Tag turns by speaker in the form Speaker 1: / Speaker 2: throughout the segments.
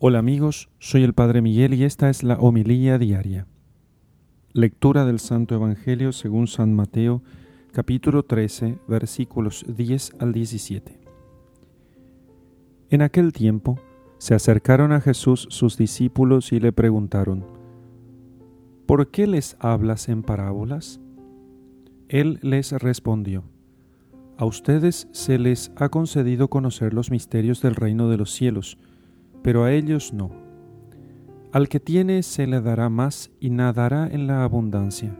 Speaker 1: Hola amigos, soy el Padre Miguel y esta es la homilía diaria. Lectura del Santo Evangelio según San Mateo, capítulo 13, versículos 10 al 17. En aquel tiempo se acercaron a Jesús sus discípulos y le preguntaron, ¿Por qué les hablas en parábolas? Él les respondió, A ustedes se les ha concedido conocer los misterios del reino de los cielos, pero a ellos no. Al que tiene se le dará más y nadará en la abundancia,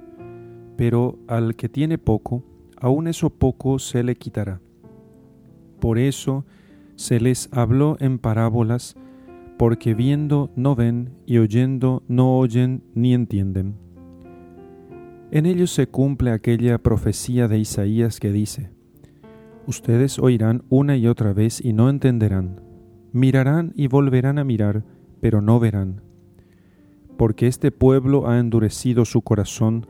Speaker 1: pero al que tiene poco, aun eso poco se le quitará. Por eso se les habló en parábolas, porque viendo no ven y oyendo no oyen ni entienden. En ellos se cumple aquella profecía de Isaías que dice, Ustedes oirán una y otra vez y no entenderán mirarán y volverán a mirar, pero no verán. Porque este pueblo ha endurecido su corazón,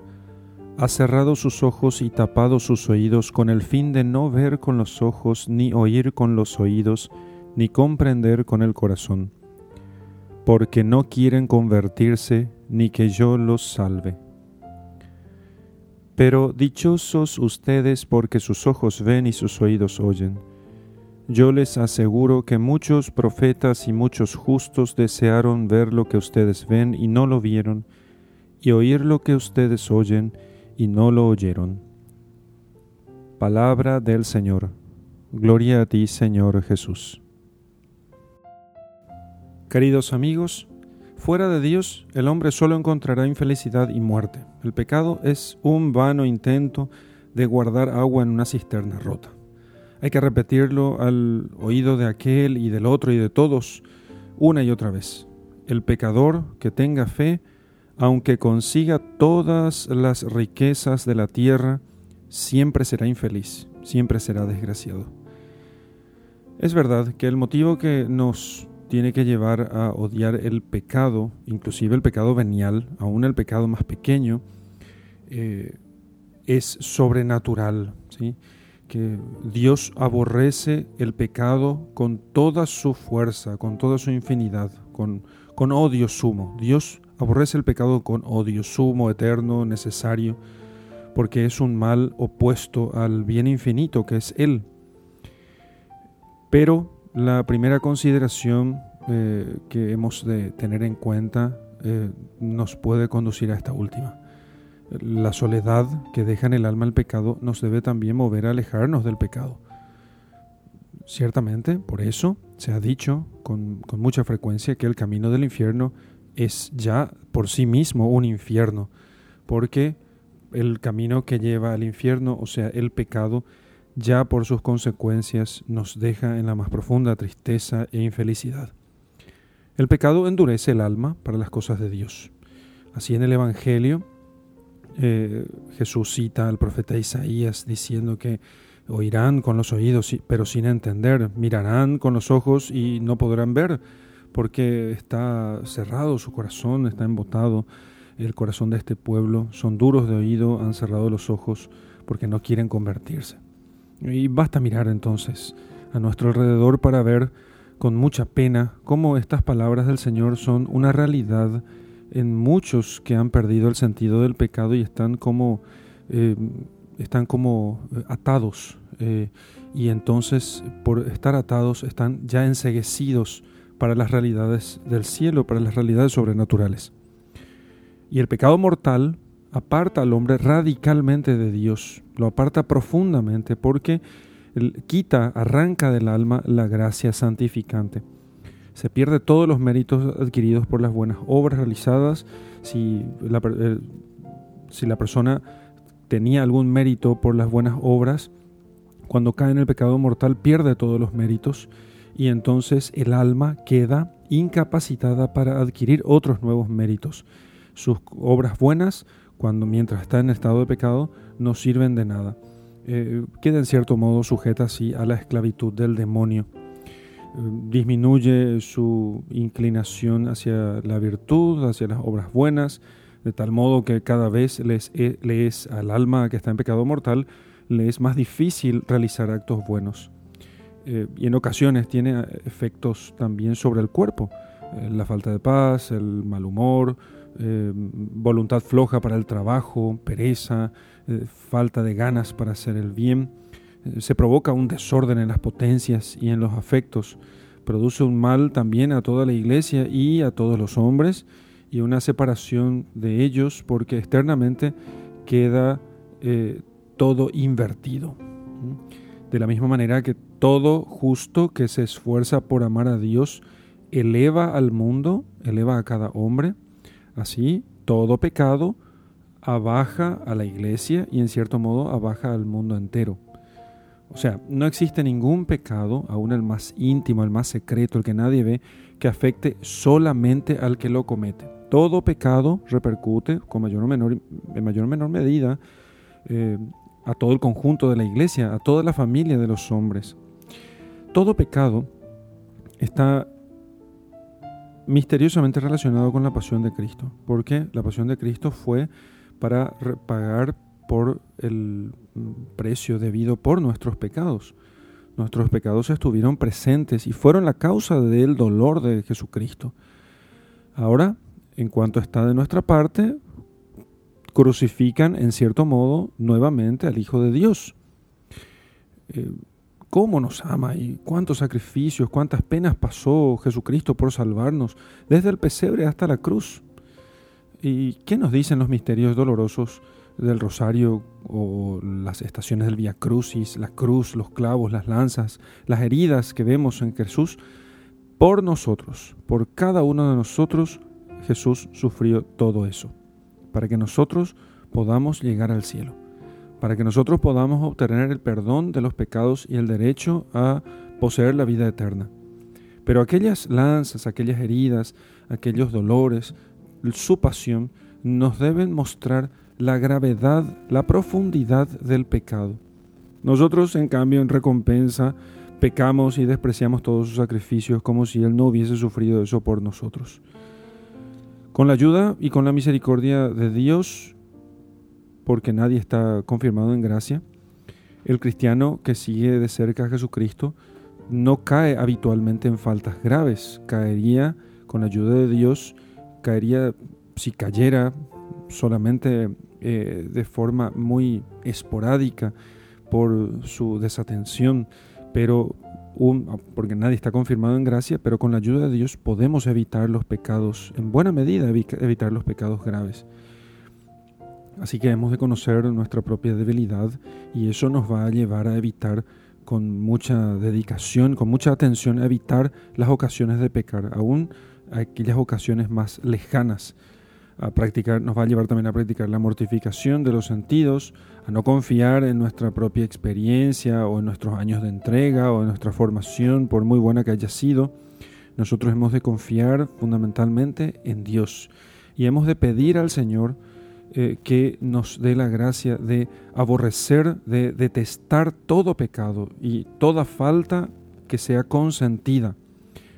Speaker 1: ha cerrado sus ojos y tapado sus oídos con el fin de no ver con los ojos, ni oír con los oídos, ni comprender con el corazón, porque no quieren convertirse, ni que yo los salve. Pero dichosos ustedes porque sus ojos ven y sus oídos oyen yo les aseguro que muchos profetas y muchos justos desearon ver lo que ustedes ven y no lo vieron, y oír lo que ustedes oyen y no lo oyeron. Palabra del Señor. Gloria a ti, Señor Jesús. Queridos amigos, fuera de Dios el hombre solo encontrará infelicidad y muerte. El pecado es un vano intento de guardar agua en una cisterna rota. Hay que repetirlo al oído de aquel y del otro y de todos una y otra vez. El pecador que tenga fe, aunque consiga todas las riquezas de la tierra, siempre será infeliz, siempre será desgraciado. Es verdad que el motivo que nos tiene que llevar a odiar el pecado, inclusive el pecado venial, aún el pecado más pequeño, eh, es sobrenatural. ¿sí? Que Dios aborrece el pecado con toda su fuerza, con toda su infinidad, con, con odio sumo. Dios aborrece el pecado con odio sumo, eterno, necesario, porque es un mal opuesto al bien infinito que es Él. Pero la primera consideración eh, que hemos de tener en cuenta eh, nos puede conducir a esta última. La soledad que deja en el alma el pecado nos debe también mover a alejarnos del pecado. Ciertamente, por eso se ha dicho con, mucha frecuencia que el camino del infierno es ya por sí mismo un infierno, porque el camino que lleva al infierno, o sea, el pecado, ya por sus consecuencias nos deja en la más profunda tristeza e infelicidad. El pecado endurece el alma para las cosas de Dios. Así en el Evangelio eh, Jesús cita al profeta Isaías diciendo que oirán con los oídos, pero sin entender, mirarán con los ojos y no podrán ver, porque está cerrado su corazón, está embotado el corazón de este pueblo, son duros de oído, han cerrado los ojos porque no quieren convertirse. Y basta mirar entonces a nuestro alrededor para ver con mucha pena cómo estas palabras del Señor son una realidad en muchos que han perdido el sentido del pecado y están como, eh, están como eh, atados. Eh, y entonces, por estar atados, están ya enseguecidos para las realidades del cielo, para las realidades sobrenaturales. Y el pecado mortal aparta al hombre radicalmente de Dios, lo aparta profundamente porque quita, arranca del alma la gracia santificante se pierde todos los méritos adquiridos por las buenas obras realizadas. Si la, eh, si la persona tenía algún mérito por las buenas obras, cuando cae en el pecado mortal pierde todos los méritos y entonces el alma queda incapacitada para adquirir otros nuevos méritos. Sus obras buenas, cuando mientras está en estado de pecado, no sirven de nada. Eh, queda en cierto modo sujeta así a la esclavitud del demonio disminuye su inclinación hacia la virtud, hacia las obras buenas, de tal modo que cada vez les, e, le es al alma que está en pecado mortal, le es más difícil realizar actos buenos. Eh, y en ocasiones tiene efectos también sobre el cuerpo. eh, la falta de paz, el mal humor, eh, voluntad floja para el trabajo, pereza, falta de ganas para hacer el bien. Se provoca un desorden en las potencias y en los afectos. Produce un mal también a toda la iglesia y a todos los hombres y una separación de ellos porque externamente queda todo invertido. De la misma manera que todo justo que se esfuerza por amar a Dios eleva al mundo, eleva a cada hombre, así todo pecado abaja a la iglesia y en cierto modo abaja al mundo entero. O sea, no existe ningún pecado, aún el más íntimo, el más secreto, el que nadie ve, que afecte solamente al que lo comete. Todo pecado repercute con mayor o menor, en mayor o menor medida eh, a todo el conjunto de la iglesia, a toda la familia de los hombres. Todo pecado está misteriosamente relacionado con la pasión de Cristo, porque la pasión de Cristo fue para pagar por el precio debido por nuestros pecados. Nuestros pecados estuvieron presentes y fueron la causa del dolor de Jesucristo. Ahora, en cuanto está de nuestra parte, crucifican en cierto modo nuevamente al Hijo de Dios. Eh, ¿Cómo nos ama y cuántos sacrificios, cuántas penas pasó Jesucristo por salvarnos, desde el pesebre hasta la cruz? ¿Y qué nos dicen los misterios dolorosos del rosario o las estaciones del Via Crucis, la cruz, los clavos, las lanzas, las heridas que vemos en Jesús? Por nosotros, por cada uno de nosotros, Jesús sufrió todo eso para que nosotros podamos llegar al cielo, para que nosotros podamos obtener el perdón de los pecados y el derecho a poseer la vida eterna. Pero aquellas lanzas, aquellas heridas, aquellos dolores, su pasión, nos deben mostrar la gravedad, la profundidad del pecado. Nosotros, en cambio, en recompensa, pecamos y despreciamos todos sus sacrificios como si Él no hubiese sufrido eso por nosotros. Con la ayuda y con la misericordia de Dios, porque nadie está confirmado en gracia, el cristiano que sigue de cerca a Jesucristo no cae habitualmente en faltas graves, caería con la ayuda de Dios, caería si cayera solamente eh, de forma muy esporádica por su desatención, pero porque nadie está confirmado en gracia, pero con la ayuda de Dios podemos evitar los pecados, en buena medida evitar los pecados graves. Así que hemos de conocer nuestra propia debilidad y eso nos va a llevar a evitar con mucha dedicación, con mucha atención, evitar las ocasiones de pecar, aún aquellas ocasiones más lejanas a practicar, nos va a llevar también a practicar la mortificación de los sentidos, a no confiar en nuestra propia experiencia o en nuestros años de entrega o en nuestra formación, por muy buena que haya sido. Nosotros hemos de confiar fundamentalmente en Dios y hemos de pedir al Señor eh, que nos dé la gracia de aborrecer, de detestar todo pecado y toda falta que sea consentida.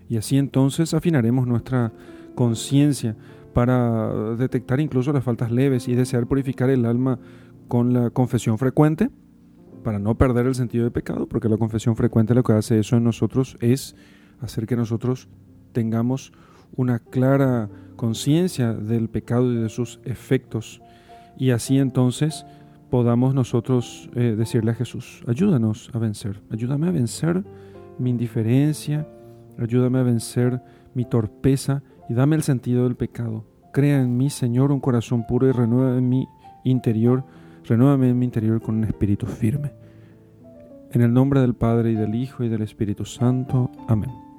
Speaker 1: Y así entonces afinaremos nuestra conciencia para detectar incluso las faltas leves y desear purificar el alma con la confesión frecuente, para no perder el sentido de pecado, porque la confesión frecuente lo que hace eso en nosotros es hacer que nosotros tengamos una clara conciencia del pecado y de sus efectos, y así entonces podamos nosotros eh, decirle a Jesús, ayúdanos a vencer, ayúdame a vencer mi indiferencia, ayúdame a vencer mi torpeza y dame el sentido del pecado. Crea en mí, Señor, un corazón puro y renueva en mi interior, renuévame en mi interior con un espíritu firme. En el nombre del Padre y del Hijo y del Espíritu Santo. Amén.